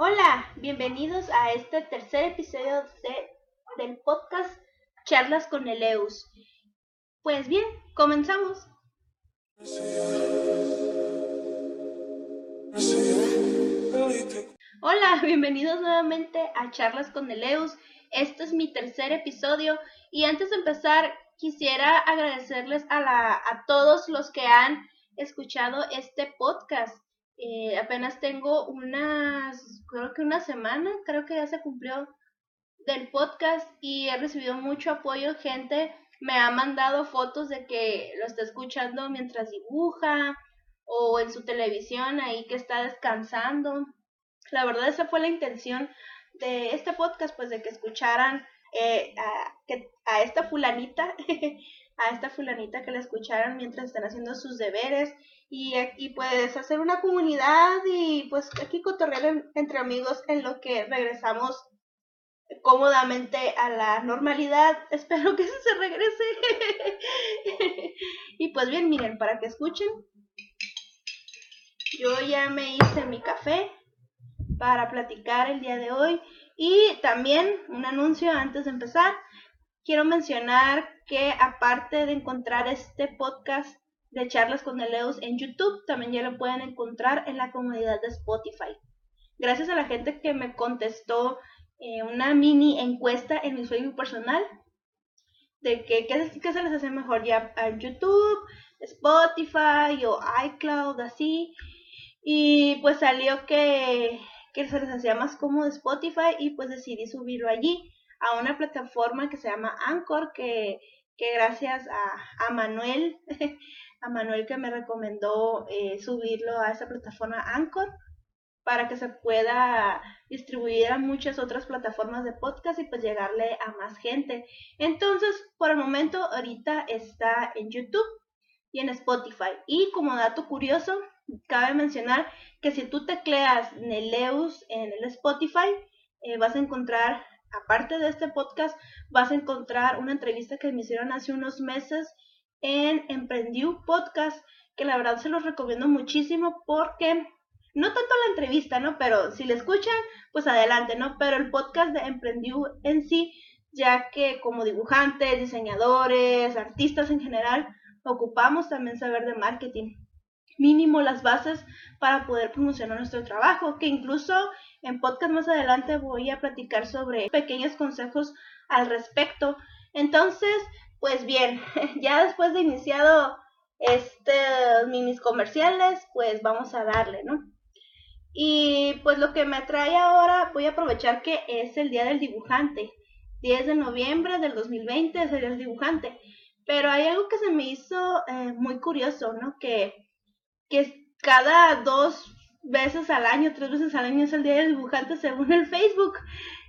Hola, bienvenidos a este tercer episodio de, del podcast Charlas con Eleus. Pues bien, comenzamos. Hola, bienvenidos nuevamente a Charlas con Eleus. Este es mi tercer episodio y antes de empezar quisiera agradecerles a, la, a todos los que han escuchado este podcast. Eh, apenas tengo unas, creo que una semana, creo que ya se cumplió del podcast y he recibido mucho apoyo. Gente me ha mandado fotos de que lo está escuchando mientras dibuja o en su televisión ahí que está descansando. La verdad esa fue la intención de este podcast, pues de que escucharan eh, a, que, a esta fulanita, a esta fulanita que la escucharan mientras están haciendo sus deberes y, aquí puedes hacer una comunidad y pues aquí cotorrear entre amigos en lo que regresamos cómodamente a la normalidad. Espero que se regrese. y pues bien, miren, para que escuchen, yo ya me hice mi café para platicar el día de hoy. Y también un anuncio antes de empezar. Quiero mencionar que aparte de encontrar este podcast de charlas con Eleus en YouTube, también ya lo pueden encontrar en la comunidad de Spotify. Gracias a la gente que me contestó eh, una mini encuesta en mi Facebook personal de que qué, se les hace mejor ya en YouTube, Spotify o iCloud, así. Y pues salió que que se les hacía más cómodo Spotify y pues decidí subirlo allí a una plataforma que se llama Anchor que, que gracias a, Manuel, a Manuel que me recomendó eh, subirlo a esa plataforma Anchor para que se pueda distribuir a muchas otras plataformas de podcast y pues llegarle a más gente. Entonces, por el momento, ahorita está en YouTube y en Spotify. Y como dato curioso, cabe mencionar que si tú tecleas Neleus en el Spotify, eh, vas a encontrar, aparte de este podcast, vas a encontrar una entrevista que me hicieron hace unos meses en Emprendiu Podcast, que la verdad se los recomiendo muchísimo porque no tanto la entrevista, ¿no? Pero si la escuchan, pues adelante, ¿no? Pero el podcast de Emprendiu en sí, ya que como dibujantes, diseñadores, artistas en general, ocupamos también saber de marketing mínimo las bases para poder promocionar nuestro trabajo, que incluso en podcast más adelante voy a platicar sobre pequeños consejos al respecto. Entonces, pues bien, ya después de iniciado este minis comerciales, pues vamos a darle, ¿no? Y pues lo que me atrae ahora, voy a aprovechar que es el Día del Dibujante. 10 de noviembre del 2020 es el Día del Dibujante. Pero hay algo que se me hizo eh, muy curioso, ¿no? Que que cada dos veces al año, tres veces al año es el Día del Dibujante según el Facebook.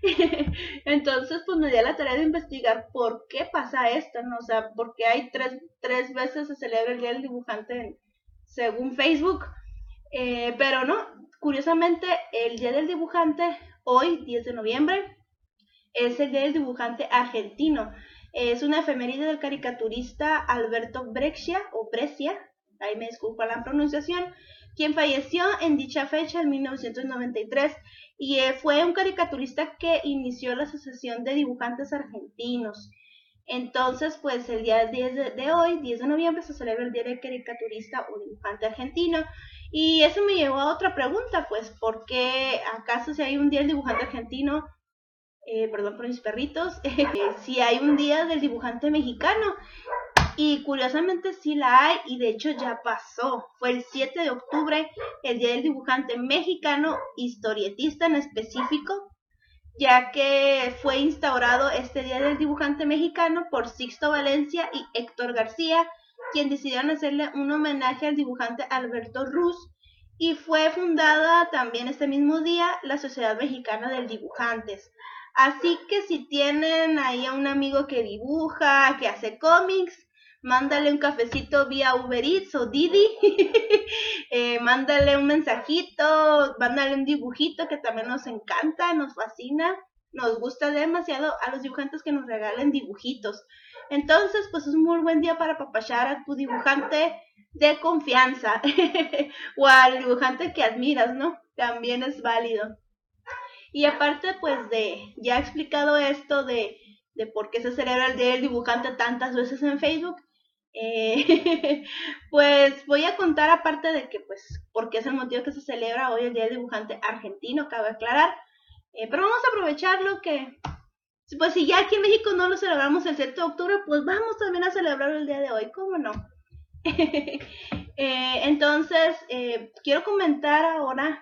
Entonces, pues me di la tarea de investigar por qué pasa esto, ¿no? O sea, porque hay tres, tres veces se celebra el Día del Dibujante según Facebook. Eh, pero no, curiosamente, el Día del Dibujante, hoy, 10 de noviembre, es el Día del Dibujante argentino. Es una efeméride del caricaturista Alberto Breccia, o Brescia, ahí me disculpa la pronunciación, quien falleció en dicha fecha en 1993 y eh, fue un caricaturista que inició la Asociación de Dibujantes Argentinos. Entonces, pues el día 10 de, hoy, 10 de noviembre, se celebra el Día del Caricaturista o Dibujante Argentino. Y eso me llevó a otra pregunta, pues, ¿por qué acaso si hay un Día del Dibujante Argentino, eh, perdón por mis perritos, si hay un Día del Dibujante Mexicano? Y curiosamente sí la hay y de hecho ya pasó. Fue el 7 de octubre, el Día del Dibujante Mexicano, historietista en específico, ya que fue instaurado este Día del Dibujante Mexicano por Sixto Valencia y Héctor García, quien decidieron hacerle un homenaje al dibujante Alberto Ruz. Y fue fundada también este mismo día la Sociedad Mexicana de Dibujantes. Así que si tienen ahí a un amigo que dibuja, que hace cómics, mándale un cafecito vía Uber Eats o Didi, eh, mándale un mensajito, mándale un dibujito que también nos encanta, nos fascina, nos gusta demasiado a los dibujantes que nos regalen dibujitos. Entonces, pues es un muy buen día para papachar a tu dibujante de confianza o al dibujante que admiras, ¿no? También es válido. Y aparte, pues de ya he explicado esto de, de por qué se celebra el Día del Dibujante tantas veces en Facebook, eh, pues voy a contar aparte de que, pues, porque es el motivo que se celebra hoy el Día del Dibujante Argentino, cabe aclarar. Eh, pero vamos a aprovecharlo que, pues si ya aquí en México no lo celebramos el 7 de octubre, pues vamos también a celebrar el día de hoy, ¿cómo no? Eh, entonces, quiero comentar ahora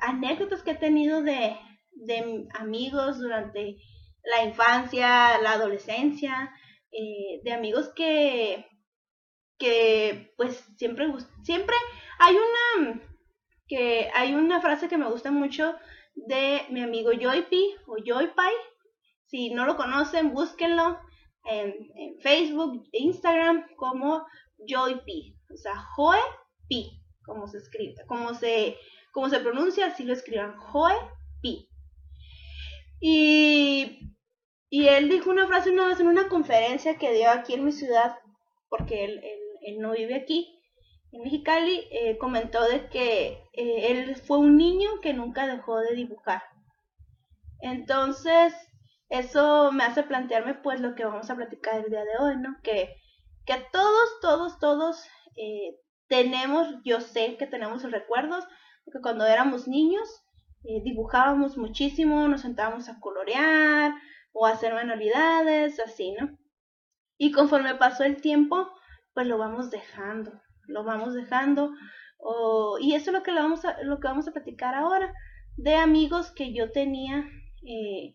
anécdotas que he tenido de, de amigos durante la infancia, la adolescencia, eh, de amigos que, que pues siempre, siempre hay una, que hay una frase que me gusta mucho de mi amigo Joypi o Joypai. Si no lo conocen, búsquenlo en, Facebook e Instagram como Joypi. O sea, Joepi, como se escribe, como se, como se pronuncia, así lo escriban, Joepi. Y y él dijo una frase una vez en una conferencia que dio aquí en mi ciudad, porque él, él, no vive aquí, en Mexicali, eh, comentó de que eh, él fue un niño que nunca dejó de dibujar. Entonces, eso me hace plantearme pues lo que vamos a platicar el día de hoy, ¿no? Que, que todos, todos, todos eh, tenemos, yo sé que tenemos recuerdos, porque cuando éramos niños dibujábamos muchísimo, nos sentábamos a colorear, o hacer manualidades, así, ¿no? Y conforme pasó el tiempo, pues lo vamos dejando, lo vamos dejando. y eso es lo que, vamos a, lo que vamos a platicar ahora, de amigos que yo tenía. Eh,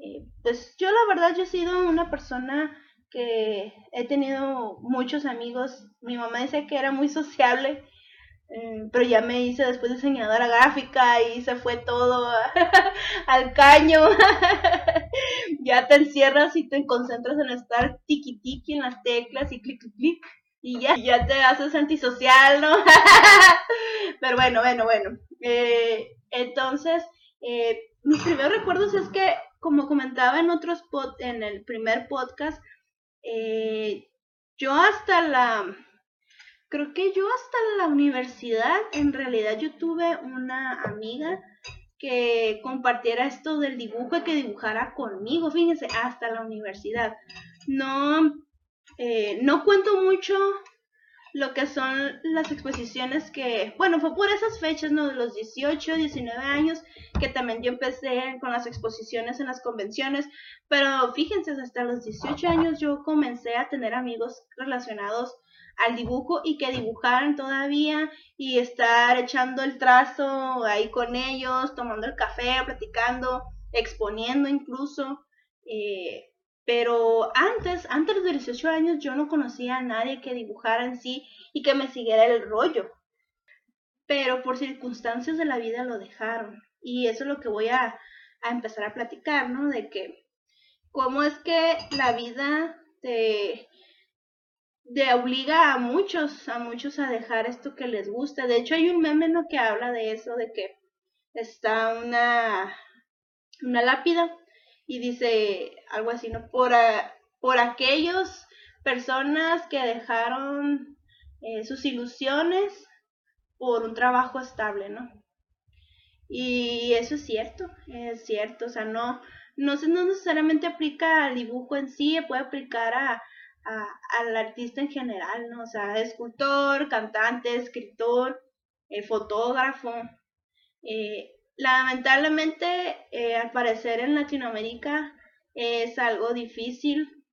eh, pues yo la verdad, yo he sido una persona que he tenido muchos amigos. Mi mamá dice que era muy sociable pero ya me hice después diseñadora gráfica y se fue todo al caño. ya te encierras y te concentras en estar tiki tiki en las teclas y clic clic clic y ya, ya te haces antisocial, ¿no? pero bueno, bueno, bueno. Eh, entonces, eh, mis primeros recuerdos es que, como comentaba en otros pod, en el primer podcast, eh, yo hasta la creo que yo hasta la universidad, en realidad yo tuve una amiga que compartiera esto del dibujo y que dibujara conmigo, fíjense, hasta la universidad. No, eh, no cuento mucho lo que son las exposiciones que, bueno, fue por esas fechas, ¿no? De los 18, 19 años, que también yo empecé con las exposiciones en las convenciones, pero fíjense, hasta los 18 años yo comencé a tener amigos relacionados al dibujo y que dibujaran todavía y estar echando el trazo ahí con ellos, tomando el café, platicando, exponiendo incluso. Eh, pero antes, antes de los 18 años, yo no conocía a nadie que dibujara en sí y que me siguiera el rollo. Pero por circunstancias de la vida lo dejaron. Y eso es lo que voy a, a empezar a platicar, ¿no? De que cómo es que la vida te, de obliga a muchos, a muchos a dejar esto que les gusta. De hecho, hay un meme ¿no? que habla de eso, de que está una, una lápida y dice algo así, ¿no? Por, por aquellos personas que dejaron eh, sus ilusiones por un trabajo estable, ¿no? Y eso es cierto, es cierto, o sea, no, no, no necesariamente aplica al dibujo en sí, puede aplicar a, al artista en general, ¿no? O sea, escultor, cantante, escritor, eh, fotógrafo. Eh, lamentablemente, eh, al parecer en Latinoamérica es algo difícil.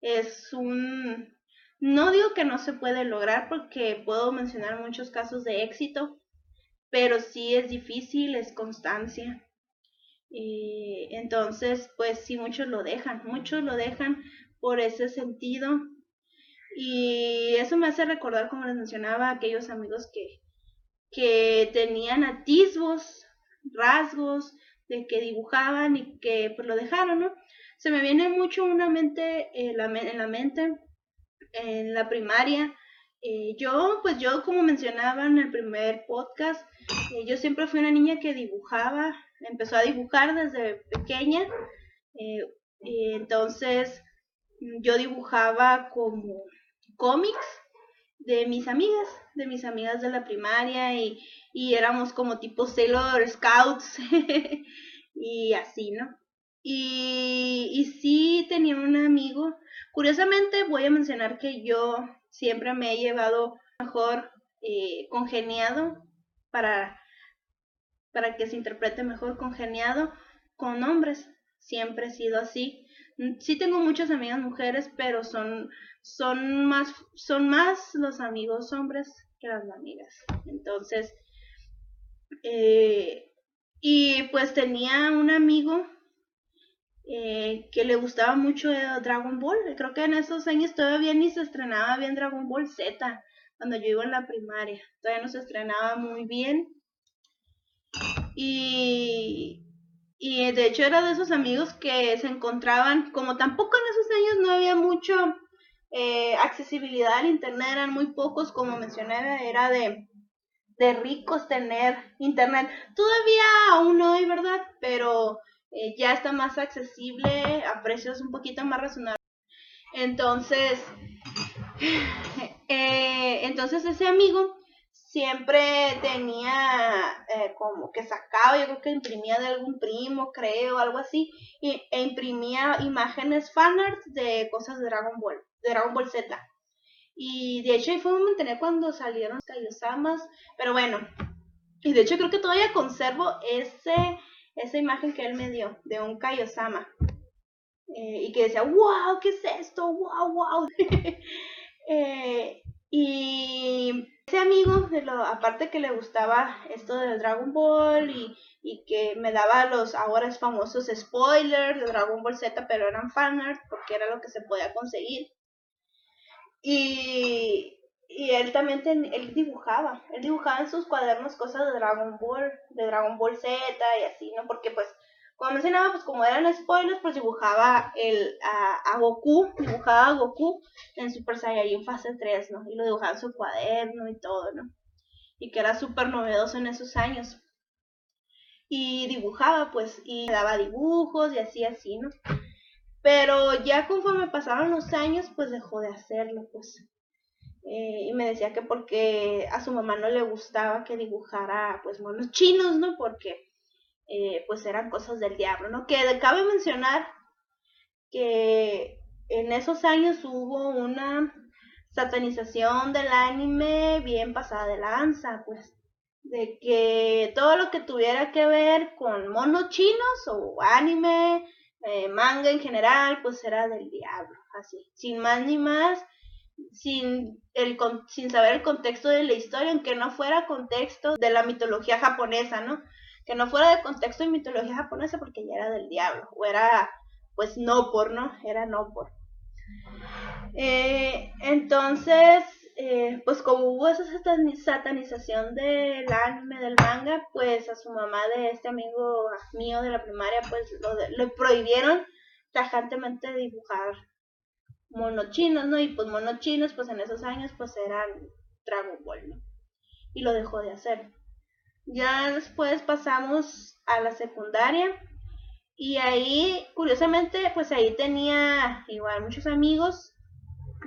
Es un... No digo que no se puede lograr porque puedo mencionar muchos casos de éxito, pero sí es difícil, es constancia. entonces, pues sí, muchos lo dejan, muchos lo dejan por ese sentido. Y eso me hace recordar, como les mencionaba, aquellos amigos que, que tenían atisbos, rasgos, de que dibujaban y que pues lo dejaron, ¿no? Se me viene mucho una mente, en la mente en la primaria. Eh, yo, pues yo como mencionaba en el primer podcast, eh, yo siempre fui una niña que dibujaba, empezó a dibujar desde pequeña. Eh, entonces, yo dibujaba como cómics de mis amigas, de mis amigas de la primaria y, y éramos como tipo Sailor Scouts y así, ¿no? Y, y sí tenía un amigo. Curiosamente voy a mencionar que yo siempre me he llevado mejor eh, congeniado para, para que se interprete mejor congeniado con hombres. Siempre he sido así. Sí tengo muchas amigas mujeres, pero son, son, más, son más los amigos hombres que las amigas. Entonces, eh, y pues tenía un amigo eh, que le gustaba mucho Dragon Ball. Creo que en esos años todavía ni se estrenaba bien Dragon Ball Z, cuando yo iba en la primaria. Todavía no se estrenaba muy bien. Y, y de hecho era de esos amigos que se encontraban, como tampoco en esos años no había mucho eh, accesibilidad al Internet, eran muy pocos, como mencioné, era de, de ricos tener Internet. Todavía aún hay, ¿verdad? Pero eh, ya está más accesible a precios un poquito más razonables. Entonces, eh, entonces ese amigo siempre tenía eh, como que sacaba, yo creo que imprimía de algún primo, creo, algo así, y, e imprimía imágenes fanart de cosas de Dragon Ball, de Dragon Ball Z. Y de hecho ahí fue un momento cuando salieron Kaiosamas, pero bueno, y de hecho creo que todavía conservo ese esa imagen que él me dio de un Kaiosama. Eh, y que decía, wow, ¿qué es esto? Wow, wow. y ese amigo, de lo, aparte que le gustaba esto del Dragon Ball y, que me daba los ahora famosos spoilers de Dragon Ball Z, pero eran fanart porque era lo que se podía conseguir. Y, y él también él dibujaba, él dibujaba en sus cuadernos cosas de Dragon Ball, de Dragon Ball Z y así, ¿no? Porque pues, como mencionaba, pues como eran spoilers, pues dibujaba el, a, Goku, dibujaba a Goku en Super Saiyajin fase 3, ¿no? Y lo dibujaba en su cuaderno y todo, ¿no? Y que era súper novedoso en esos años. Y dibujaba, pues, y daba dibujos y así, así, ¿no? Pero ya conforme pasaron los años, pues dejó de hacerlo, pues eh, y me decía que porque a su mamá no le gustaba que dibujara pues monos chinos, ¿no? Porque eh, pues eran cosas del diablo, ¿no? Que cabe mencionar que en esos años hubo una satanización del anime bien pasada de lanza, pues de que todo lo que tuviera que ver con monos chinos o anime, eh, manga en general, pues era del diablo, así, sin más ni más sin, el, sin saber el contexto de la historia, aunque no fuera contexto de la mitología japonesa, ¿no? Que no fuera de contexto de mitología japonesa porque ya era del diablo, o era pues no por, ¿no? Era no por. Eh, entonces, eh, pues como hubo esa satanización del anime, del manga, pues a su mamá de este amigo mío de la primaria, pues lo, prohibieron tajantemente dibujar monochinos, ¿no? Y pues monochinos, pues en esos años, pues eran Dragon Ball, ¿no? Y lo dejó de hacer. Ya después pasamos a la secundaria. Y ahí, curiosamente, pues ahí tenía igual muchos amigos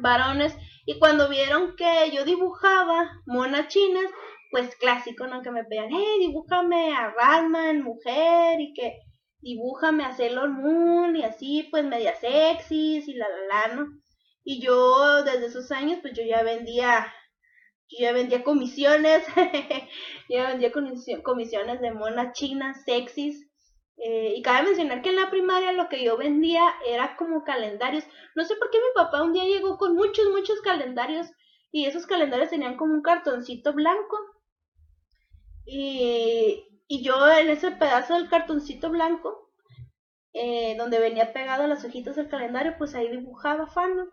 varones. Y cuando vieron que yo dibujaba monas chinas, pues clásico, ¿no? Que me pedían, hey, dibújame a Batman, mujer, y que dibújame a Sailor Moon y así, pues media sexys y la la la, ¿no? Y yo desde esos años, pues yo ya vendía, yo ya vendía comisiones, yo vendía comisiones de monas chinas, sexys. Eh, y cabe mencionar que en la primaria lo que yo vendía era como calendarios. No sé por qué mi papá un día llegó con muchos, muchos calendarios y esos calendarios tenían como un cartoncito blanco. Y, y yo en ese pedazo del cartoncito blanco, eh, donde venía pegado las hojitas del calendario, pues ahí dibujaba fanos.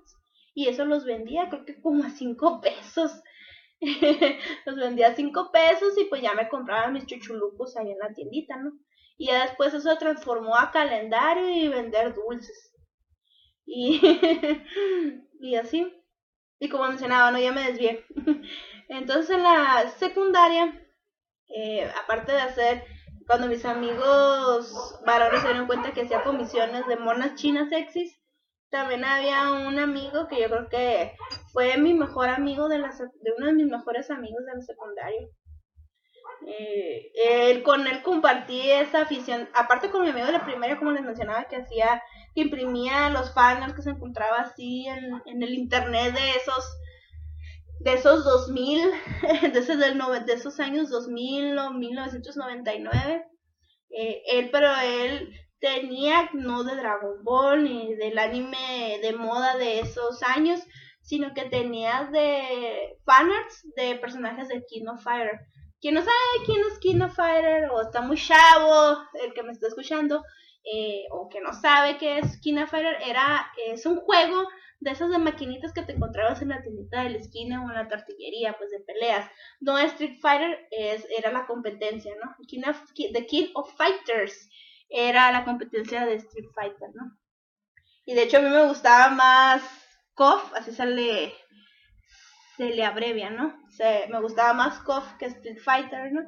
Y eso los vendía, creo que como a cinco pesos. los vendía cinco pesos y pues ya me compraba mis chuchulucos ahí en la tiendita, ¿no? Y ya después eso se transformó a calendario y vender dulces. Y, y así. Y como mencionaba, no, ya me desvié. Entonces en la secundaria eh, aparte de hacer, cuando mis amigos varones se dieron cuenta que hacía comisiones de monas chinas sexys, también había un amigo que yo creo que fue mi mejor amigo de, la, de uno de mis mejores amigos de la secundaria. Eh, él, con él compartí esa afición, aparte con mi amigo de la primaria, como les mencionaba, que hacía, que imprimía los panels que se encontraba así en, en el internet de esos de esos 2000, de esos, del, de esos años 2000 o 1999. Eh, él, pero él tenía no de Dragon Ball ni del anime de moda de esos años, sino que tenía de fanarts de personajes de King of Fighter. Quien no sabe quién es King of Fighter o está muy chavo, el que me está escuchando, eh, o que no sabe qué es King of Fighter, era, es un juego de esas de maquinitas que te encontrabas en la tiendita de la esquina o en la tortillería, pues de peleas. No Street Fighter es, era la competencia, ¿no? King of, The King of Fighters era la competencia de Street Fighter, ¿no? Y de hecho a mí me gustaba más KOF, así se le, se le abrevia, ¿no? Se, me gustaba más KOF que Street Fighter, ¿no?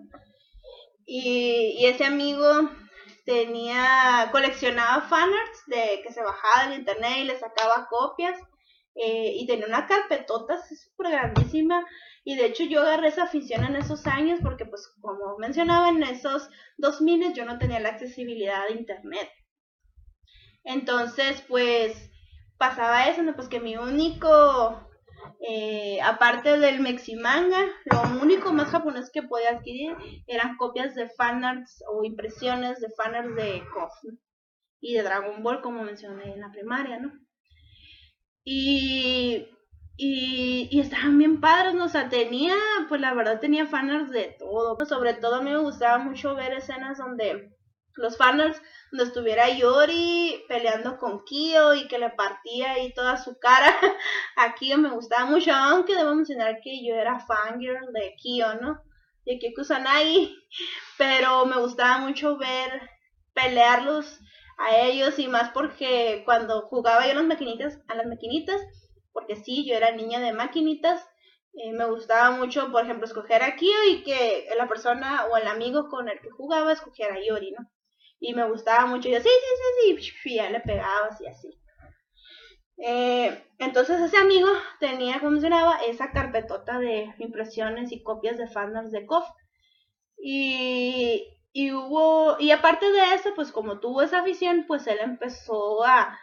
Y, ese amigo tenía, coleccionaba fanarts de que se bajaba del internet y le sacaba copias. Eh, y tenía una carpetota súper grandísima. Y de hecho yo agarré esa afición en esos años porque pues como mencionaba en esos 2000 yo no tenía la accesibilidad a internet. Entonces pues pasaba eso, ¿no? pues que mi único eh, aparte del Meximanga, lo único más japonés que podía adquirir eran copias de fanarts o impresiones de fanarts de KOF y de Dragon Ball, como mencioné en la primaria, ¿no? Y, y, estaban bien padres, ¿no? O sea, tenía, pues la verdad tenía fanarts de todo. Sobre todo a mí me gustaba mucho ver escenas donde los fanarts donde estuviera Yori peleando con Kyo y que le partía ahí toda su cara a Kyo me gustaba mucho, aunque debo mencionar que yo era fangirl de Kyo, ¿no? De Kyo Kusanagi, pero me gustaba mucho ver pelearlos a ellos y más porque cuando jugaba yo las maquinitas, a las maquinitas, porque sí, yo era niña de maquinitas, eh, me gustaba mucho, por ejemplo, escoger a Kyo y que la persona o el amigo con el que jugaba escogiera a Yori, ¿no? y me gustaba mucho. Yo, sí, sí, sí, sí, y ya le pegaba así, así. Eh, entonces ese amigo tenía, como mencionaba, esa carpetota de impresiones y copias de fandoms de KOF. Y, y hubo, y aparte de eso, pues como tuvo esa afición, pues él empezó a,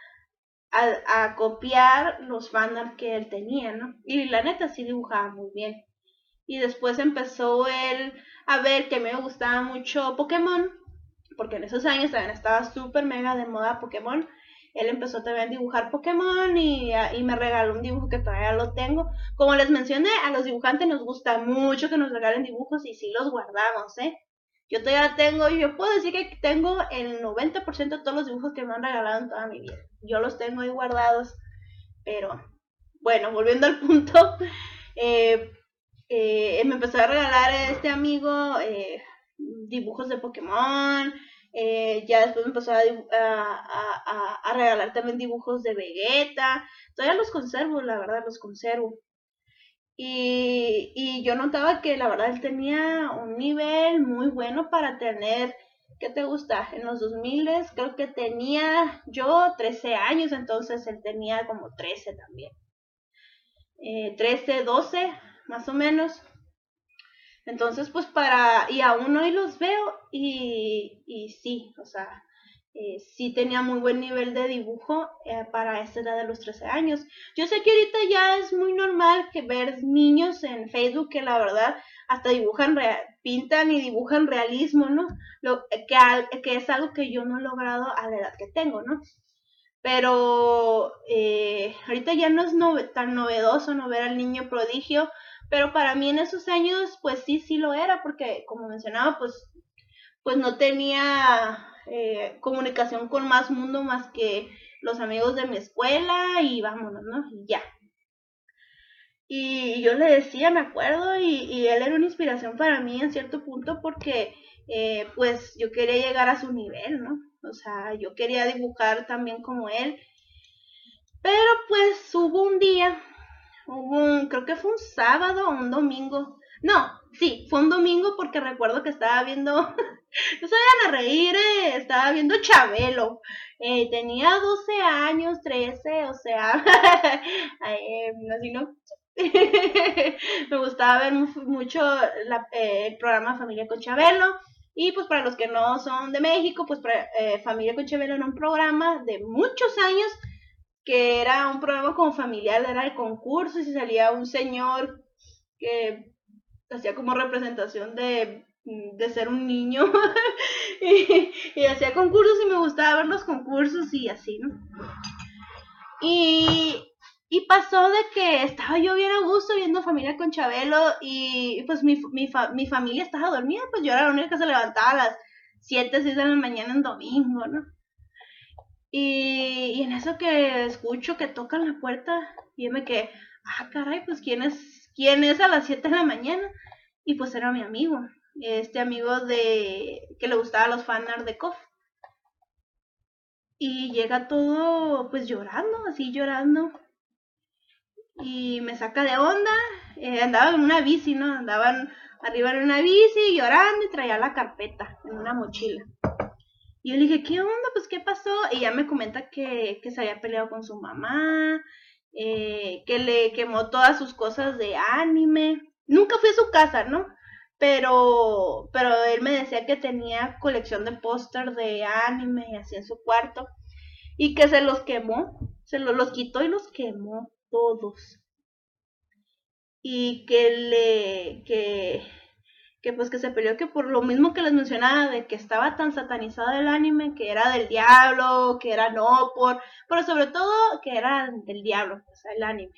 a, a copiar los fandoms que él tenía, ¿no? Y la neta sí dibujaba muy bien. Y después empezó él a ver que me gustaba mucho Pokémon porque en esos años también estaba súper mega de moda Pokémon. Él empezó también a dibujar Pokémon y, y, me regaló un dibujo que todavía lo tengo. Como les mencioné, a los dibujantes nos gusta mucho que nos regalen dibujos y sí los guardamos, ¿eh? Yo todavía tengo, yo puedo decir que tengo el 90% de todos los dibujos que me han regalado en toda mi vida. Yo los tengo ahí guardados. Pero, bueno, volviendo al punto, eh, eh, me empezó a regalar este amigo eh, dibujos de Pokémon. Eh, ya después me empezó a, a, a, regalar también dibujos de Vegeta. Todavía los conservo, la verdad, los conservo. Y, y yo notaba que la verdad él tenía un nivel muy bueno para tener, ¿qué te gusta? En los 2000 creo que tenía yo 13 años, entonces él tenía como 13 también. Eh, 13, 12, más o menos. Entonces, pues para, y aún hoy los veo y, y sí, o sea, eh, sí tenía muy buen nivel de dibujo eh, para esa edad de los 13 años. Yo sé que ahorita ya es muy normal que ver niños en Facebook que la verdad hasta dibujan, pintan y dibujan realismo, ¿no? Lo, que, que es algo que yo no he logrado a la edad que tengo, ¿no? Pero eh, ahorita ya no es tan novedoso no ver al niño prodigio pero para mí en esos años, pues sí, sí lo era, porque como mencionaba, pues, pues no tenía eh, comunicación con más mundo más que los amigos de mi escuela y vámonos, ¿no? Y ya. Y yo le decía, me acuerdo, y, él era una inspiración para mí en cierto punto porque eh, pues yo quería llegar a su nivel, ¿no? O sea, yo quería dibujar también como él. Pero pues hubo un día hubo un, creo que fue un sábado o un domingo. No, sí, fue un domingo porque recuerdo que estaba viendo no se vayan a reír, eh, estaba viendo Chabelo. Eh, tenía 12 años, 13, o sea, así no. me gustaba ver mucho el programa Familia con Chabelo. Y pues para los que no son de México, pues Familia con Chabelo era un programa de muchos años que era un programa como familiar, era el concurso y salía un señor que hacía como representación de, ser un niño y, hacía concursos y me gustaba ver los concursos y así, ¿no? Y, y pasó de que estaba yo bien a gusto viendo familia con Chabelo y pues mi, mi, mi familia estaba dormida, pues yo era la única que se levantaba a las 7, 6 de la mañana en domingo, ¿no? Y, en eso que escucho que tocan la puerta, y me quedé, ah, caray, pues ¿quién es, quién es a las 7 de la mañana? Y pues era mi amigo, este amigo de que le gustaba los fanart de KOF. Y llega todo pues llorando, así llorando. Y me saca de onda. Eh, andaba en una bici, ¿no? Andaban arriba en una bici llorando y traía la carpeta en una mochila. Y yo le dije, ¿qué onda? Pues, ¿qué pasó? Y ella me comenta que, se había peleado con su mamá, eh, que le quemó todas sus cosas de anime. Nunca fui a su casa, ¿no? Pero, pero él me decía que tenía colección de póster de anime así en su cuarto. Y que se los quemó, se los, los quitó y los quemó todos. Y que le, que, que pues que se peleó que por lo mismo que les mencionaba de que estaba tan satanizado el anime, que era del diablo, que era no por, pero sobre todo que era del diablo, o sea, el anime.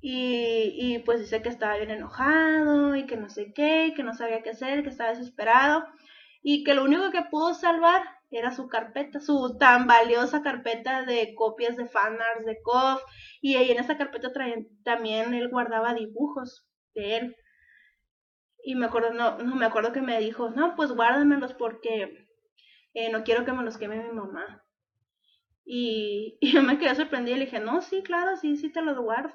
Y, y pues dice que estaba bien enojado y que no sé qué, que no sabía qué hacer, que estaba desesperado y que lo único que pudo salvar era su carpeta, su tan valiosa carpeta de copias de fanarts de KOF y ahí en esa carpeta también él guardaba dibujos de él y me acuerdo, no, no me acuerdo que me dijo, no, pues guárdamelos porque eh, no quiero que me los queme mi mamá. Y, yo me quedé sorprendida y le dije, no, sí, claro, sí, sí te los guardo.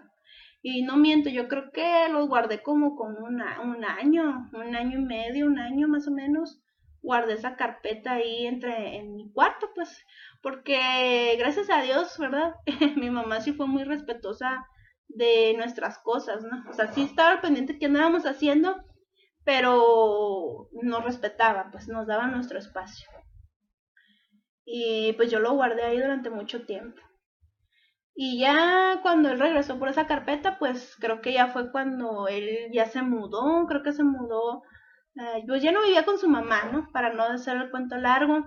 Y no miento, yo creo que los guardé como con una, un año, un año y medio, un año más o menos. Guardé esa carpeta ahí entre en mi cuarto, pues, porque gracias a Dios, ¿verdad? mi mamá sí fue muy respetuosa de nuestras cosas, ¿no? O sea, sí estaba pendiente de qué andábamos haciendo, pero nos respetaban, pues nos daban nuestro espacio. Y pues yo lo guardé ahí durante mucho tiempo. Y ya cuando él regresó por esa carpeta, pues creo que ya fue cuando él ya se mudó, creo que se mudó, eh, pues ya no vivía con su mamá, ¿no? Para no hacer el cuento largo,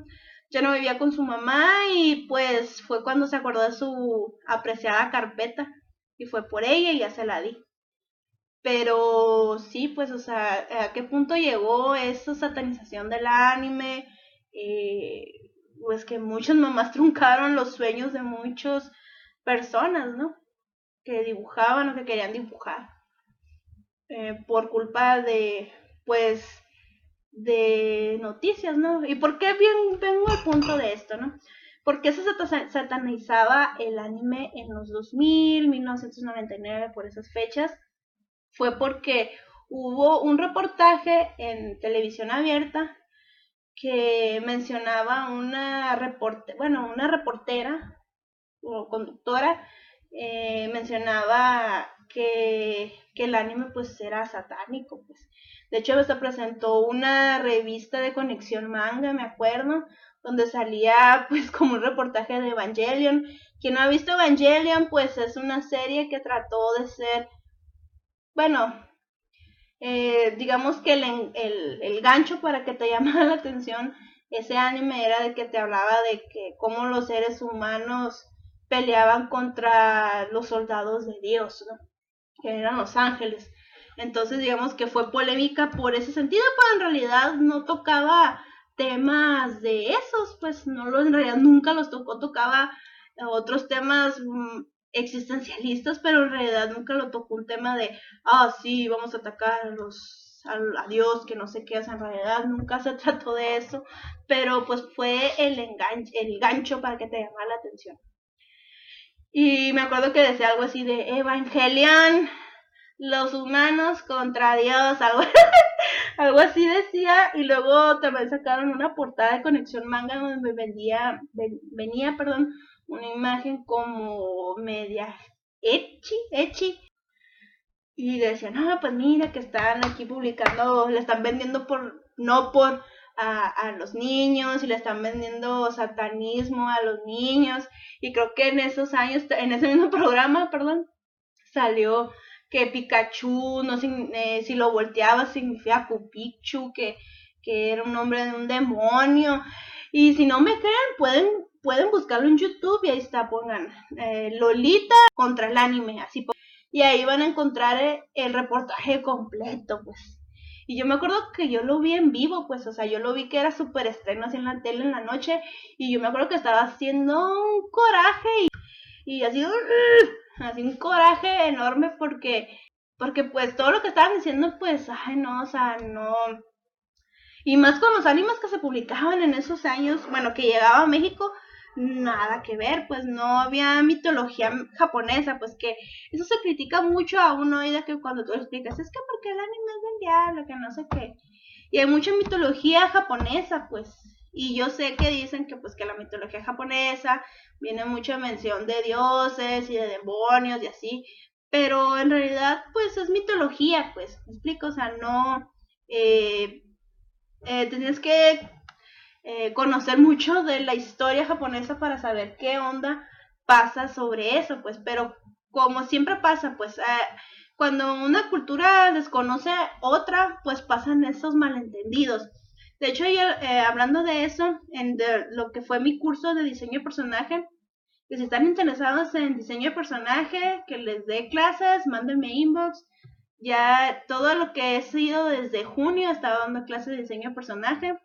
ya no vivía con su mamá y pues fue cuando se acordó de su apreciada carpeta y fue por ella y ya se la di. Pero sí, pues, o sea, ¿a qué punto llegó esa satanización del anime? Eh, pues que muchas mamás truncaron los sueños de muchas personas, ¿no? Que dibujaban o que querían dibujar. Eh, por culpa de, pues, de noticias, ¿no? ¿Y por qué bien, vengo al punto de esto, ¿no? Porque se satanizaba el anime en los 2000, 1999, por esas fechas fue porque hubo un reportaje en televisión abierta que mencionaba una reporte, bueno, una reportera o conductora eh, mencionaba que, que, el anime pues era satánico, pues. De hecho, se presentó una revista de conexión manga, me acuerdo, donde salía pues como un reportaje de Evangelion. Quien no ha visto Evangelion, pues es una serie que trató de ser bueno, eh, digamos que el, el, gancho para que te llamara la atención ese anime era de que te hablaba de que cómo los seres humanos peleaban contra los soldados de Dios, ¿no? que eran los ángeles. Entonces digamos que fue polémica por ese sentido, pero en realidad no tocaba temas de esos, pues no lo en realidad nunca los tocó, tocaba otros temas mm, existencialistas, pero en realidad nunca lo tocó un tema de, ah, sí, vamos a atacar a los a, Dios, que no sé qué es en realidad, nunca se trató de eso, pero pues fue el, enganche, el gancho para que te llamara la atención. Y me acuerdo que decía algo así de Evangelion, los humanos contra Dios, algo, Algo así decía, y luego también sacaron una portada de Conexión Manga donde vendía, venía, perdón, una imagen como media echi, echi. Y decían, no, pues mira que están aquí publicando, le están vendiendo por, no por a, a, los niños y le están vendiendo satanismo a los niños. Y creo que en esos años, en ese mismo programa, perdón, salió que Pikachu, no eh, si lo volteaba significa Cupichu, que, que era un nombre de un demonio. Y si no me creen, pueden, pueden buscarlo en YouTube y ahí está, pongan eh, Lolita contra el anime, así. Y ahí van a encontrar eh, el reportaje completo, pues. Y yo me acuerdo que yo lo vi en vivo, pues, o sea, yo lo vi que era súper estreno así en la tele en la noche. Y yo me acuerdo que estaba haciendo un coraje y, y así, así un coraje enorme porque, porque pues todo lo que estaban diciendo, pues, ay, no, o sea, no. Y más con los animes que se publicaban en esos años, bueno, que llegaba a México, nada que ver, pues no había mitología japonesa, pues que eso se critica mucho a uno y de que cuando tú explicas, es que porque el anime es del diablo, que no sé qué. Y hay mucha mitología japonesa, pues. Y yo sé que dicen que pues que la mitología japonesa viene mucha mención de dioses y de demonios y así, pero en realidad pues es mitología, pues, ¿me explico? O sea, no... Eh, eh, tienes que eh, conocer mucho de la historia japonesa para saber qué onda pasa sobre eso, pues, pero como siempre pasa, pues, eh, cuando una cultura desconoce otra, pues pasan esos malentendidos. De hecho, yo, eh, hablando de eso, en lo que fue mi curso de diseño de personaje, que si están interesados en diseño de personaje, que les dé clases, mándenme inbox. Ya todo lo que he sido desde junio, estaba dando clases de diseño de personaje.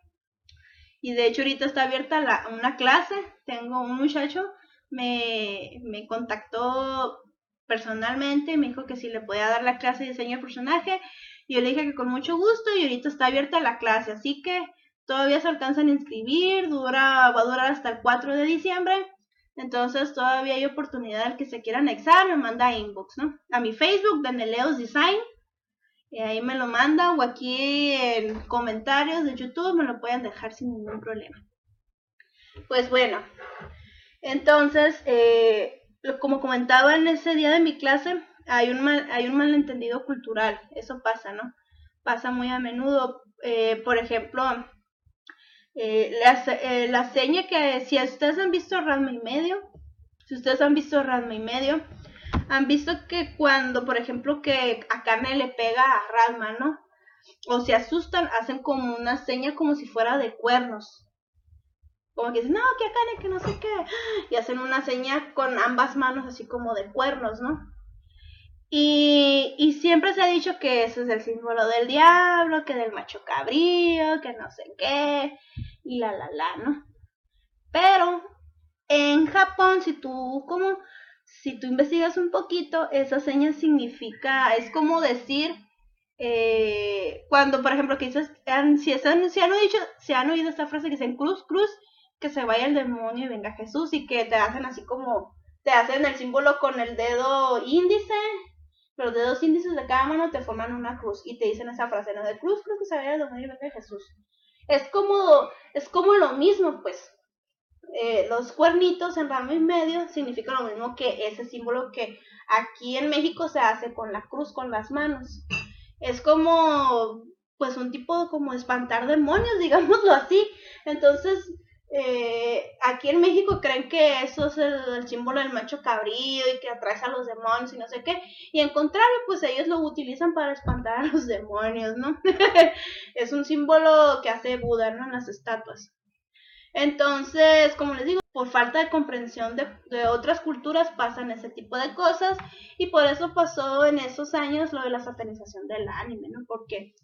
Y de hecho ahorita está abierta la, una clase. Tengo un muchacho, me, me contactó personalmente, me dijo que si le podía dar la clase de diseño de personaje. Yo le dije que con mucho gusto y ahorita está abierta la clase. Así que todavía se alcanzan a inscribir, dura, va a durar hasta el 4 de diciembre. Entonces todavía hay oportunidad al que se quiera anexar, me manda inbox, ¿no? A mi Facebook, Daneleos Design. Y ahí me lo mandan o aquí en comentarios de YouTube me lo pueden dejar sin ningún problema. Pues bueno, entonces, eh, como comentaba en ese día de mi clase, hay un, hay un malentendido cultural, eso pasa, ¿no? Pasa muy a menudo. Eh, por ejemplo, eh, la, la seña que si ustedes han visto Rasma y medio, si ustedes han visto Rasma y medio, han visto que cuando, por ejemplo, que a Carne le pega a Rasma, ¿no? O se asustan, hacen como una seña como si fuera de cuernos. Como que dicen, no, que Akane, que no sé qué. Y hacen una seña con ambas manos así como de cuernos, ¿no? Y, y siempre se ha dicho que ese es el símbolo del diablo, que del macho cabrío, que no sé qué, y la la la, ¿no? Pero en Japón, si tú como si tú investigas un poquito, esa seña significa, es como decir, eh, cuando, por ejemplo, que si, si, han, dicho, si han oído esta frase que dicen cruz, cruz, que se vaya el demonio y venga Jesús, y que te hacen así como, te hacen el símbolo con el dedo índice, los dedos índices de cada mano te forman una cruz, y te dicen esa frase, ¿no? De cruz, cruz, que se vaya el demonio y venga Jesús. Es como, es como lo mismo, pues. Eh, los cuernitos en ramo y medio significan lo mismo que ese símbolo que aquí en México se hace con la cruz con las manos. Es como, pues un tipo como espantar demonios, digámoslo así. Entonces, eh, aquí en México creen que eso es el, símbolo del macho cabrío y que atrae a los demonios y no sé qué. Y en contrario, pues ellos lo utilizan para espantar a los demonios, ¿no? es un símbolo que hace Buda, ¿no? En las estatuas. Entonces, como les digo, por falta de comprensión de, otras culturas pasan ese tipo de cosas y por eso pasó en esos años lo de la satanización del anime, ¿no? Porque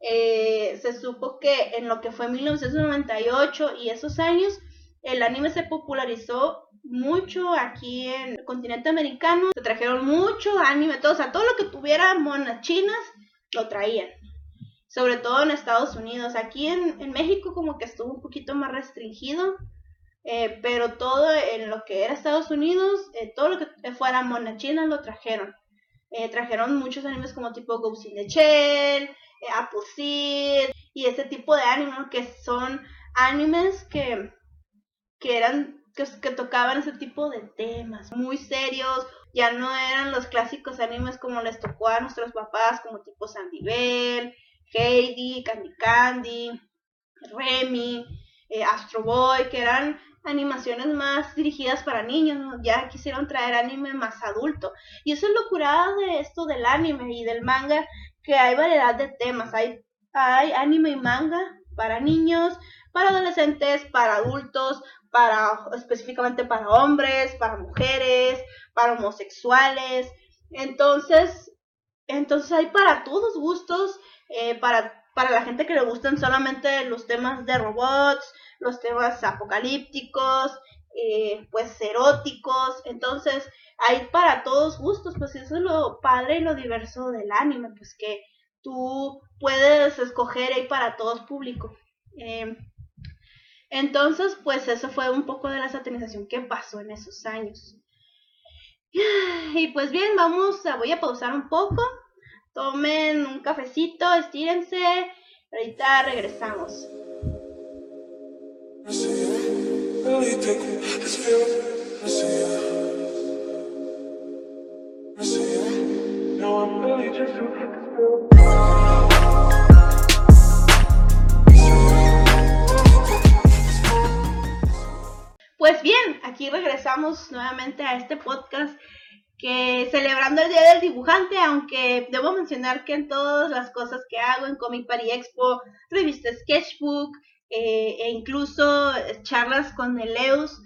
eh, se supo que en lo que fue 1998 y esos años, el anime se popularizó mucho aquí en el continente americano, se trajeron mucho anime, todo, o sea, todo lo que tuviera monas chinas, lo traían sobre todo en Estados Unidos. Aquí en, México como que estuvo un poquito más restringido, eh, pero todo en lo que era Estados Unidos, eh, todo lo que fuera mona china lo trajeron. Eh, trajeron muchos animes como tipo Ghost in the Shell, Appleseed y ese tipo de animes que son animes que, que eran que, que, tocaban ese tipo de temas muy serios ya no eran los clásicos animes como les tocó a nuestros papás como tipo Sandy Bell, Heidi, Candy Candy, Remy, eh, Astro Boy que eran animaciones más dirigidas para niños, ya quisieron traer anime más adulto. Y eso es lo curado de esto del anime y del manga, que hay variedad de temas. Hay, hay anime y manga para niños, para adolescentes, para adultos, para específicamente para hombres, para mujeres, para homosexuales. Entonces, entonces hay para todos gustos, eh, para, para la gente que le gustan solamente los temas de robots, los temas apocalípticos, eh, pues eróticos, entonces hay para todos gustos, pues eso es lo padre y lo diverso del anime, pues que tú puedes escoger ahí para todos público. Em, entonces, pues eso fue un poco de la satanización que pasó en esos años. Y pues bien, vamos, a, voy a pausar un poco. Tomen un cafecito, estírense. Ahorita regresamos. Pues bien, aquí regresamos nuevamente a este podcast que celebrando el Día del Dibujante, aunque debo mencionar que en todas las cosas que hago en Comic Party Expo, revista Sketchbook, eh, e incluso charlas con Eleus,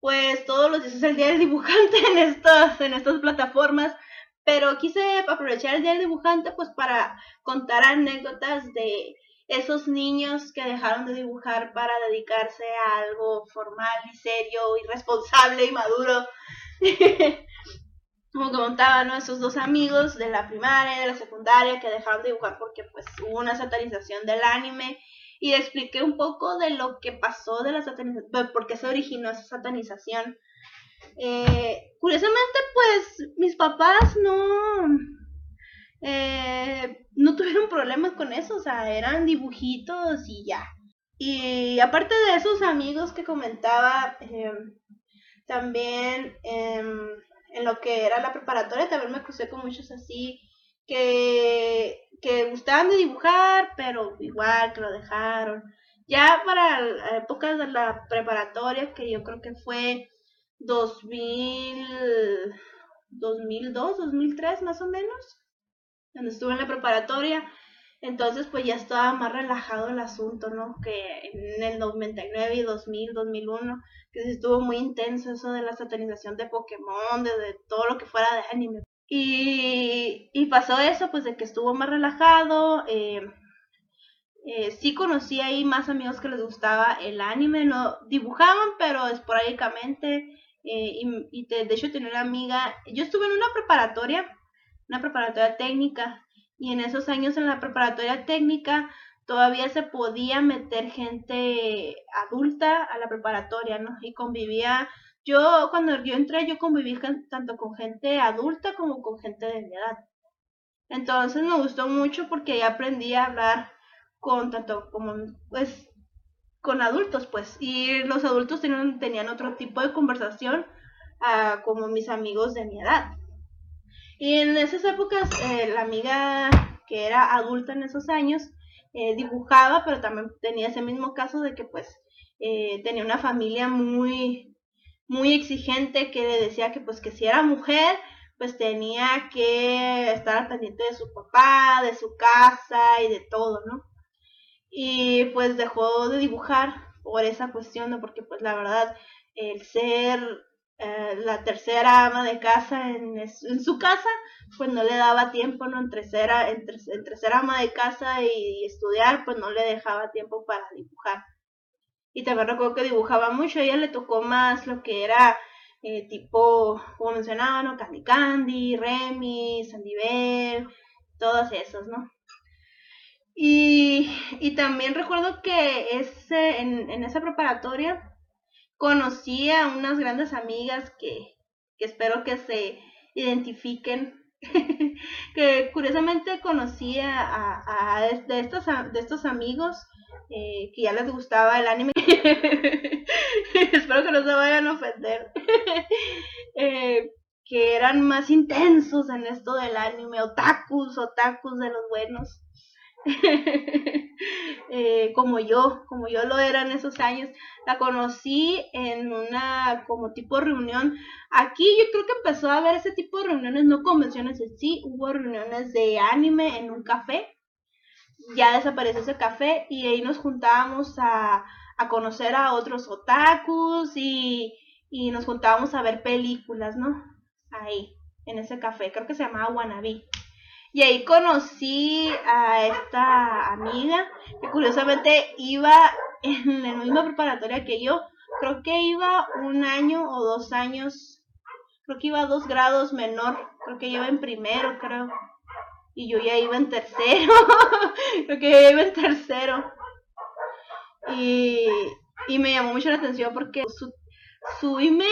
pues todos los días es el día del dibujante en estas, en estas plataformas, pero quise aprovechar el día del dibujante pues para contar anécdotas de esos niños que dejaron de dibujar para dedicarse a algo formal y serio y responsable y maduro. Como contaba, ¿no? Esos dos amigos de la primaria y de la secundaria que dejaron de dibujar porque pues hubo una satanización del anime y expliqué un poco de lo que pasó de la satanización, por qué se originó esa satanización. Eh, curiosamente, pues mis papás no, eh, no tuvieron problemas con eso, o sea, eran dibujitos y ya. Y aparte de esos amigos que comentaba, eh, también em, en lo que era la preparatoria, también me crucé con muchos así que que gustaban de dibujar, pero igual que lo dejaron. Ya para épocas de la preparatoria, que yo creo que fue 2000, 2002, 2003 más o menos, cuando estuve en la preparatoria, entonces pues ya estaba más relajado el asunto, ¿no? Que en el 99 y 2000, 2001, que estuvo muy intenso eso de la satanización de Pokémon, de todo lo que fuera de anime. Y, y pasó eso, pues de que estuvo más relajado. Eh, eh, sí conocí ahí más amigos que les gustaba el anime, no dibujaban, pero esporádicamente. Eh, y, y de, hecho tenía una amiga, yo estuve en una preparatoria, una preparatoria técnica, y en esos años en la preparatoria técnica todavía se podía meter gente adulta a la preparatoria, ¿no? Y convivía yo cuando yo entré, yo conviví tanto con gente adulta como con gente de mi edad. Entonces me gustó mucho porque ahí aprendí a hablar con tanto como, pues, con adultos, pues. Y los adultos tenían, tenían otro tipo de conversación ah, como mis amigos de mi edad. Y en esas épocas, eh, la amiga que era adulta en esos años, eh, dibujaba, pero también tenía ese mismo caso de que pues eh, tenía una familia muy, muy exigente que le decía que pues que si era mujer pues tenía que estar pendiente de su papá, de su casa y de todo, ¿no? Y pues dejó de dibujar por esa cuestión, ¿no? Porque pues la verdad, el ser eh, la tercera ama de casa en, su casa, pues no le daba tiempo, ¿no? Entre ser, entre, ser ama de casa y estudiar, pues no le dejaba tiempo para dibujar. Y también recuerdo que dibujaba mucho, a ella le tocó más lo que era eh, tipo, como mencionaba, ¿no? Candy Candy, Remy, Sandy Bell, todos esos, ¿no? Y, también recuerdo que ese, en esa preparatoria conocí a unas grandes amigas que, espero que se identifiquen que curiosamente conocí a, de, estos, de estos amigos eh, que ya les gustaba el anime. Espero que no se vayan a ofender. Eh, que eran más intensos en esto del anime, otakus, otakus de los buenos. Eh, como yo, como yo lo era en esos años. La conocí en una como tipo reunión. Aquí yo creo que empezó a haber ese tipo de reuniones, no convenciones en sí, hubo reuniones de anime en un café. Ya desapareció ese café y ahí nos juntábamos a, a conocer a otros otakus y, y nos juntábamos a ver películas, ¿no? Ahí, en ese café, creo que se llamaba Wannabe. Y ahí conocí a esta amiga que curiosamente iba en la misma preparatoria que yo. Creo que iba un año o dos años. Creo que iba dos grados menor. Creo que iba en primero, creo. Y yo ya iba en tercero. creo que iba en tercero. Y, y me llamó mucho la atención porque su email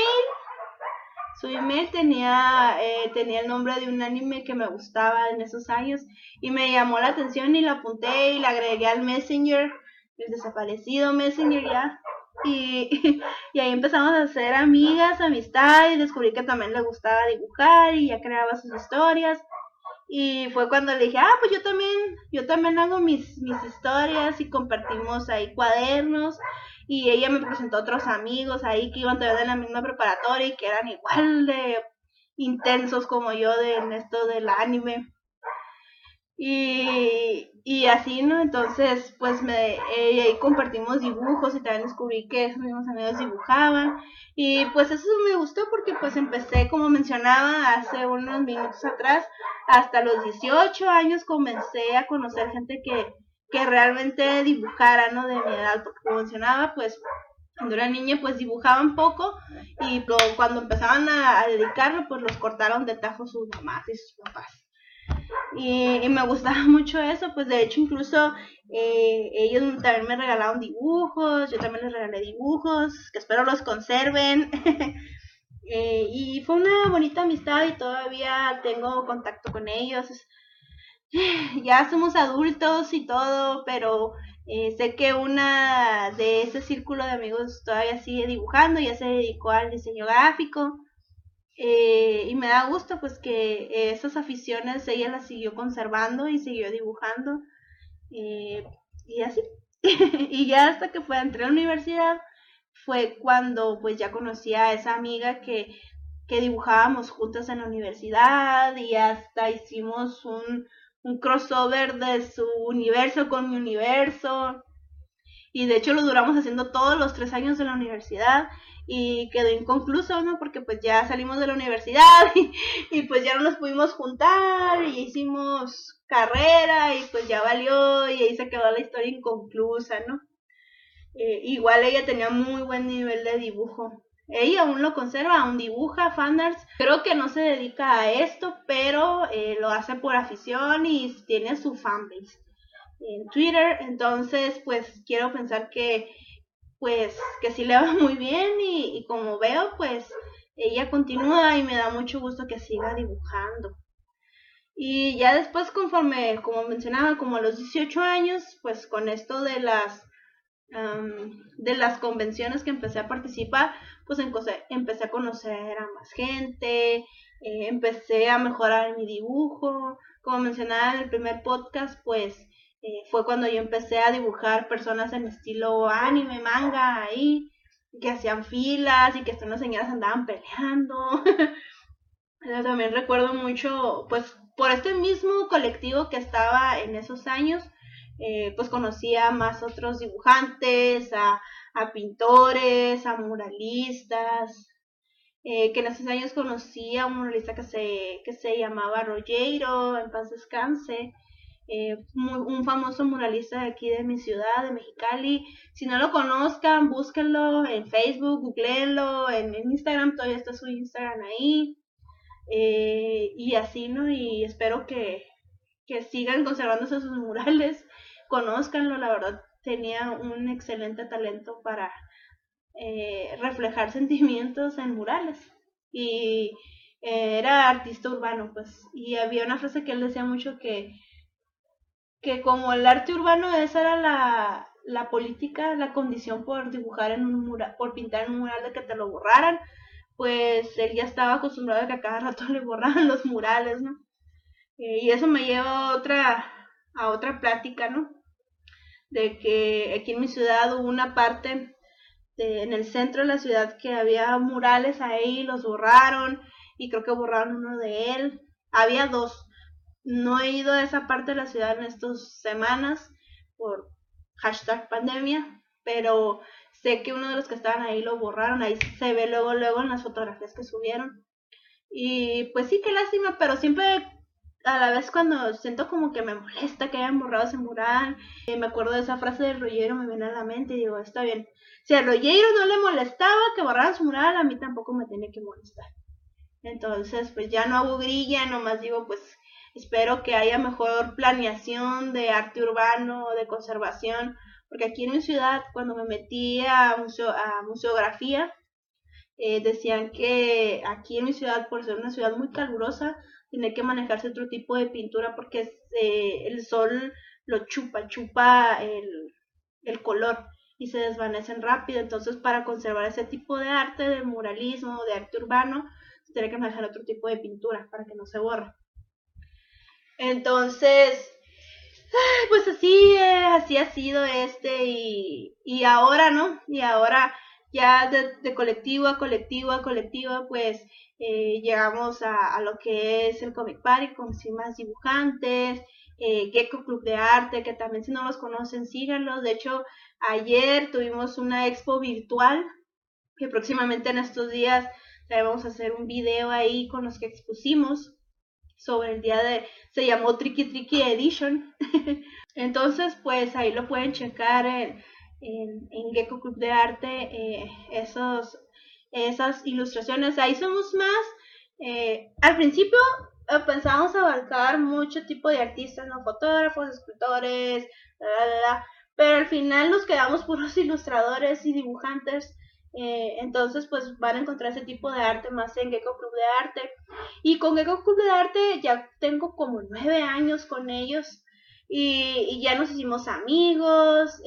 su email tenía, eh, tenía el nombre de un anime que me gustaba en esos años y me llamó la atención y lo apunté y le agregué al Messenger, el desaparecido Messenger ya. Y, y ahí empezamos a hacer amigas, amistad y descubrí que también le gustaba dibujar y ya creaba sus historias. Y fue cuando le dije, ah, pues yo también, yo también hago mis, mis historias y compartimos ahí cuadernos y ella me presentó a otros amigos ahí que iban todavía en la misma preparatoria y que eran igual de intensos como yo de, en esto del anime. Y, y así, ¿no? Entonces, pues me, ahí compartimos dibujos y también descubrí que esos mismos amigos dibujaban. Y pues eso me gustó porque pues empecé, como mencionaba hace unos minutos atrás, hasta los 18 años comencé a conocer gente que, que realmente dibujara, ¿no? De mi edad, porque como pues cuando era niña pues dibujaban poco y cuando empezaban a, dedicarlo pues los cortaron de tajo sus mamás y sus papás. Y, me gustaba mucho eso, pues de hecho incluso eh, ellos también me regalaron dibujos, yo también les regalé dibujos, que espero los conserven. Eh, y fue una bonita amistad y todavía tengo contacto con ellos. ya somos adultos y todo, pero eh, sé que una de ese círculo de amigos todavía sigue dibujando, ya se dedicó al diseño gráfico. Eh, y me da gusto pues que esas aficiones ella las siguió conservando y siguió dibujando. Eh, y así. y ya hasta que fue entré a la universidad fue cuando pues ya conocí a esa amiga que, que dibujábamos juntas en la universidad y hasta hicimos un, un crossover de su universo con mi universo. Y de hecho lo duramos haciendo todos los tres años de la universidad y quedó inconcluso, ¿no? Porque pues ya salimos de la universidad y, pues ya no nos pudimos juntar y hicimos carrera y pues ya valió y ahí se quedó la historia inconclusa, ¿no? Eh, igual ella tenía muy buen nivel de dibujo. Ella aún lo conserva, aún dibuja fanarts. Creo que no se dedica a esto, pero eh, lo hace por afición y tiene su fanbase en Twitter. Entonces, pues quiero pensar que, pues, que sí le va muy bien y, y como veo, pues ella continúa y me da mucho gusto que siga dibujando. Y ya después, conforme, como mencionaba, como a los 18 años, pues con esto de las de las convenciones que empecé a participar, pues empecé a conocer a más gente, eh, empecé a mejorar mi dibujo. Como mencionaba en el primer podcast, pues eh, fue cuando yo empecé a dibujar personas en estilo anime, manga, ahí, que hacían filas y que estas señoras andaban peleando. También recuerdo mucho, pues por este mismo colectivo que estaba en esos años, eh, pues conocía más otros dibujantes, a, pintores, a muralistas, eh, que en esos años conocí a un muralista que se, que se llamaba Rogero, en paz descanse, eh, un famoso muralista de aquí de mi ciudad, de Mexicali. Si no lo conozcan, búsquenlo en Facebook, googleenlo, en, Instagram, todavía está su Instagram ahí. y así, ¿no? Y espero que, que sigan conservándose sus murales conózcanlo, la verdad tenía un excelente talento para eh, reflejar sentimientos en murales. Y, era artista urbano, pues, y había una frase que él decía mucho que, que como el arte urbano esa era la, la política, la condición por dibujar en un mural, por pintar en un mural de que te lo borraran, pues él ya estaba acostumbrado a que a cada rato le borraran los murales, ¿no? Eh, y eso me lleva a otra, a otra plática, ¿no? De que aquí en mi ciudad hubo una parte en el centro de la ciudad que había murales ahí, los borraron y creo que borraron uno de él. Había dos. No he ido a esa parte de la ciudad en estas semanas por hashtag pandemia, pero sé que uno de los que estaban ahí lo borraron, ahí se ve luego, luego en las fotografías que subieron. Y pues sí, qué lástima, pero siempre a la vez cuando siento como que me molesta que hayan borrado ese mural, y me acuerdo de esa frase del rollero, me viene a la mente y digo, está bien, si al rollero no le molestaba que borraran su mural, a mí tampoco me tiene que molestar. Entonces, pues ya no hago grilla, nomás digo, pues espero que haya mejor planeación de arte urbano, de conservación, porque aquí en mi ciudad, cuando me metí a, museo, a museografía, eh, decían que aquí en mi ciudad, por ser una ciudad muy calurosa, tiene que manejarse otro tipo de pintura porque eh, el sol lo chupa, chupa el, color y se desvanecen rápido. Entonces, para conservar ese tipo de arte, de muralismo, de arte urbano, se tiene que manejar otro tipo de pintura para que no se borre. Entonces, pues así, así ha sido este y, y ahora, ¿no? Y ahora ya de, colectivo a colectivo a colectivo, pues eh, llegamos a, lo que es el Comic Party con más dibujantes, eh, Gecko Club de Arte, que también si no los conocen, síganlos. De hecho, ayer tuvimos una expo virtual que próximamente en estos días vamos a hacer un video ahí con los que expusimos sobre el día de, se llamó Tricky Tricky Edition. Entonces, pues ahí lo pueden checar en, en, Gecko Club de Arte eh, esos, esas ilustraciones. Ahí somos más. Eh, al principio eh, pensábamos abarcar mucho tipo de artistas, ¿no? fotógrafos, escultores, pero al final nos quedamos puros ilustradores y dibujantes. entonces, pues van a encontrar ese tipo de arte más en Gecko Club de Arte. Y con Gecko Club de Arte ya tengo como nueve años con ellos. Y, ya nos hicimos amigos,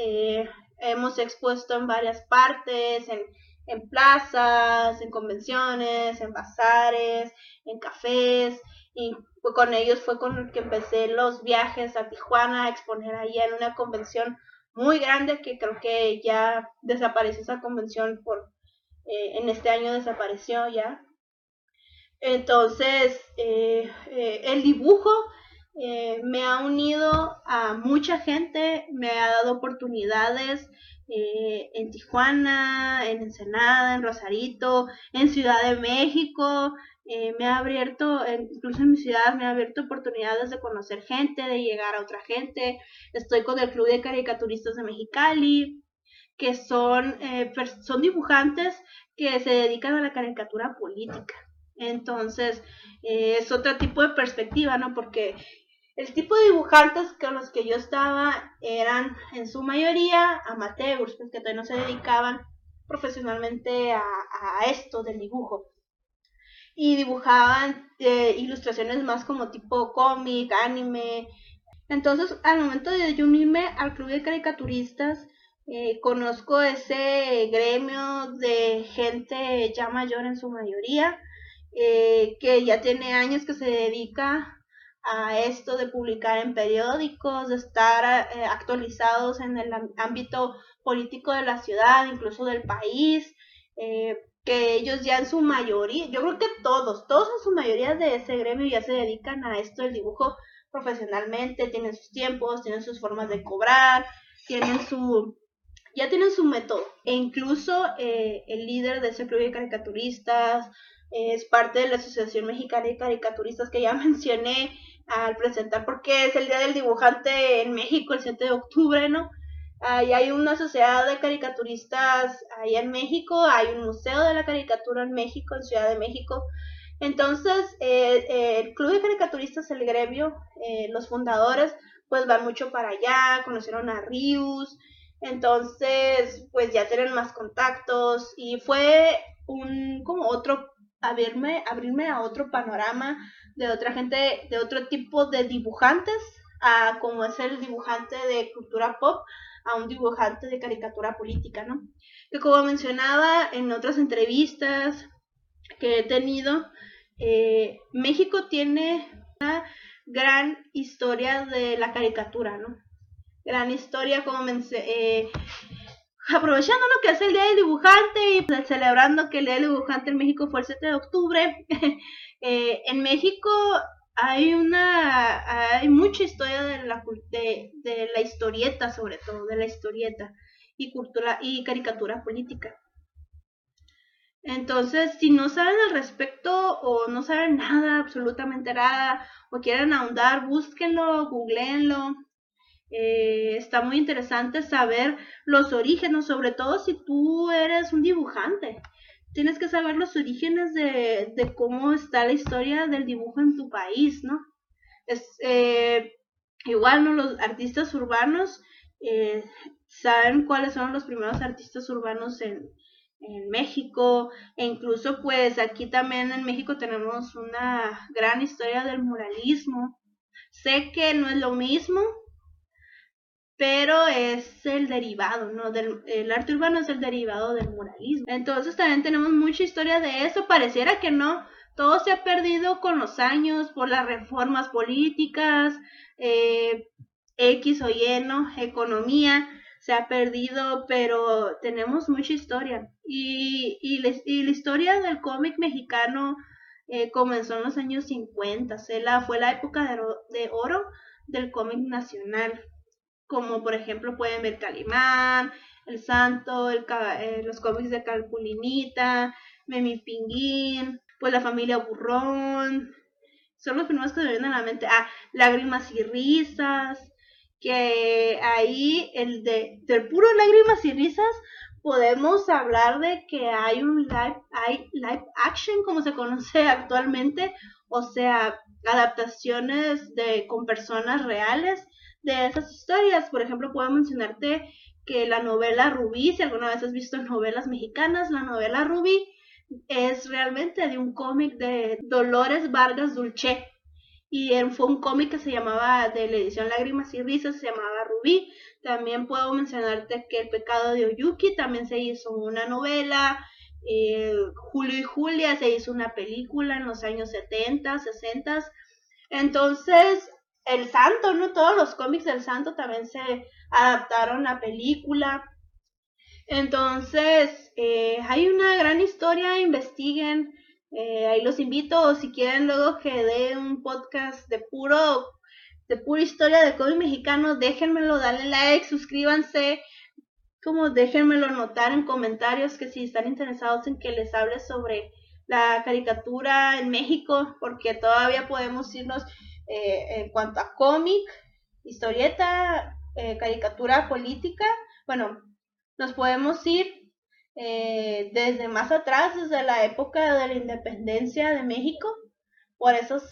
hemos expuesto en varias partes, en, en plazas, en convenciones, en bazares, en cafés, y con ellos fue con el que empecé los viajes a Tijuana a exponer ahí en una convención muy grande que creo que ya desapareció esa convención por eh, en este año desapareció ya. Entonces eh, eh, el dibujo eh, me ha unido a mucha gente, me ha dado oportunidades eh, en Tijuana, en Ensenada, en Rosarito, en Ciudad de México. Eh, me ha abierto, incluso en mi ciudad, me ha abierto oportunidades de conocer gente, de llegar a otra gente. Estoy con el Club de Caricaturistas de Mexicali, que son, son dibujantes que se dedican a la caricatura política. Entonces, es otro tipo de perspectiva, ¿no? Porque el tipo de dibujantes con los que yo estaba eran en su mayoría amateurs, pues que todavía no se dedicaban profesionalmente a, esto del dibujo. Y dibujaban eh, ilustraciones más como tipo cómic, anime. Entonces, al momento de unirme al club de caricaturistas, eh, conozco ese gremio de gente ya mayor en su mayoría, eh, que ya tiene años que se dedica a esto de publicar en periódicos, de estar eh, actualizados en el ámbito político de la ciudad, incluso del país, eh, que ellos ya en su mayoría, yo creo que todos, todos en su mayoría de ese gremio ya se dedican a esto del dibujo profesionalmente, tienen sus tiempos, tienen sus formas de cobrar, tienen su, ya tienen su método. E incluso eh, el líder de ese club de caricaturistas es parte de la Asociación Mexicana de Caricaturistas que ya mencioné, al presentar porque es el Día del Dibujante en México, el 7 de octubre, ¿no? Ahí hay una sociedad de caricaturistas ahí en México, hay un museo de la caricatura en México, en Ciudad de México. Entonces, eh, eh, el Club de Caricaturistas, el gremio, eh, los fundadores, pues van mucho para allá, conocieron a Rius, entonces, pues ya tienen más contactos y fue un, como otro abrirme, abrirme a otro panorama de otra gente, de otro tipo de dibujantes, a como es el dibujante de cultura pop, a un dibujante de caricatura política, ¿no? Que como mencionaba en otras entrevistas que he tenido, eh, México tiene una gran historia de la caricatura, ¿no? Gran historia, como eh, aprovechando lo que es el Día del Dibujante y pues, celebrando que el Día del Dibujante en México fue el 7 de octubre, eh, en México hay una hay mucha historia de la de, de la historieta sobre todo de la historieta y cultura y caricatura política. Entonces si no saben al respecto o no saben nada absolutamente nada o quieren ahondar búsquenlo googleenlo eh, está muy interesante saber los orígenes sobre todo si tú eres un dibujante tienes que saber los orígenes de, cómo está la historia del dibujo en tu país, ¿no? Es, eh, igual, ¿no? Los artistas urbanos eh, saben cuáles son los primeros artistas urbanos en, en México, e incluso pues aquí también en México tenemos una gran historia del muralismo. Sé que no es lo mismo, pero es el derivado, ¿no? Del, el arte urbano es el derivado del muralismo. Entonces también tenemos mucha historia de eso, pareciera que no, todo se ha perdido con los años por las reformas políticas, eh, X o Y, ¿no? Economía se ha perdido, pero tenemos mucha historia. Y, y, la historia del cómic mexicano eh, comenzó en los años 50, la, fue la época de oro del cómic nacional como por ejemplo pueden ver Calimán, El Santo, eh, los cómics de Calpulinita, Memi Pinguín, pues la familia Burrón, son los primeros que me vienen a la mente. Ah, Lágrimas y Risas, que ahí el de, del puro Lágrimas y Risas podemos hablar de que hay un live, hay live action como se conoce actualmente, o sea, adaptaciones de con personas reales de esas historias. Por ejemplo, puedo mencionarte que la novela Rubí, si alguna vez has visto novelas mexicanas, la novela Rubí es realmente de un cómic de Dolores Vargas Dulce. Y fue un cómic que se llamaba, de la edición Lágrimas y Risas, se llamaba Rubí. También puedo mencionarte que El pecado de Oyuki también se hizo una novela. Eh, Julio y Julia se hizo una película en los años 70, 60. Entonces, el Santo, ¿no? Todos los cómics del Santo también se adaptaron a película. Entonces, eh, hay una gran historia, investiguen. Eh, ahí los invito, si quieren luego que dé un podcast de puro, de pura historia de cómic mexicano, déjenmelo, dale like, suscríbanse, como déjenmelo notar en comentarios que si están interesados en que les hable sobre la caricatura en México, porque todavía podemos irnos eh, en cuanto a cómic, historieta, eh, caricatura política, bueno, nos podemos ir eh, desde más atrás, desde la época de la independencia de México. Por esos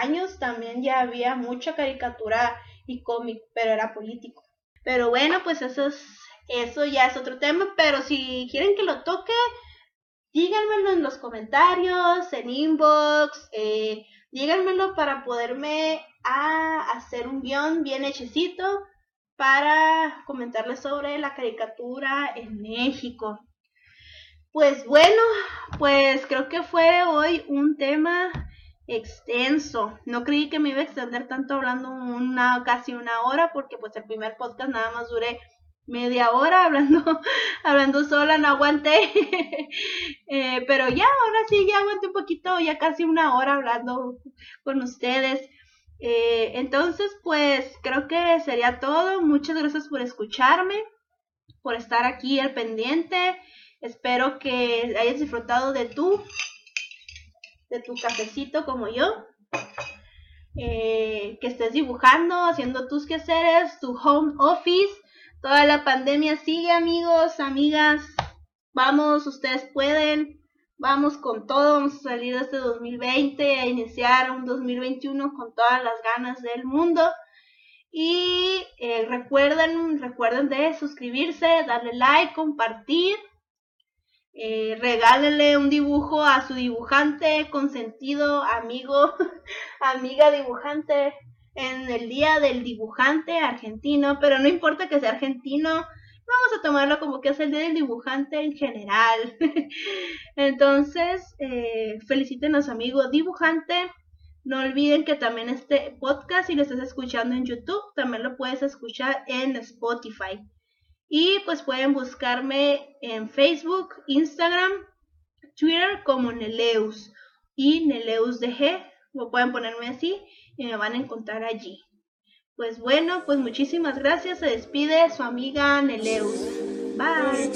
años también ya había mucha caricatura y cómic, pero era político. Pero bueno, pues eso, es, eso ya es otro tema, pero si quieren que lo toque, díganmelo en los comentarios, en inbox, eh, díganmelo para poderme a hacer un guion bien hechecito para comentarles sobre la caricatura en México. Pues bueno, pues creo que fue hoy un tema extenso. No creí que me iba a extender tanto hablando una casi una hora porque pues el primer podcast nada más duré media hora hablando, hablando sola, no aguanté. Eh, pero ya, ahora sí, ya aguanté un poquito, ya casi una hora hablando con ustedes. Eh, entonces, pues creo que sería todo. Muchas gracias por escucharme, por estar aquí al pendiente. Espero que hayas disfrutado de tu, de tu cafecito como yo. Eh, que estés dibujando, haciendo tus quehaceres, tu home office Toda la pandemia sigue, amigos, amigas. Vamos, ustedes pueden. Vamos con todo. Vamos a salir de este 2020 a iniciar un 2021 con todas las ganas del mundo. Y eh, recuerden, recuerden de suscribirse, darle like, compartir. Eh, regálele un dibujo a su dibujante, consentido, amigo, amiga dibujante, en el día del dibujante argentino, pero no importa que sea argentino, vamos a tomarlo como que es el día del dibujante en general. Entonces, eh, feliciten amigo dibujante. No olviden que también este podcast, si lo estás escuchando en YouTube, también lo puedes escuchar en Spotify. Y pues pueden buscarme en Facebook, Instagram, Twitter como Neleus y Neleus DG. O pueden ponerme así me van a encontrar allí. Pues bueno, pues muchísimas gracias. Se despide su amiga Neleus. Bye.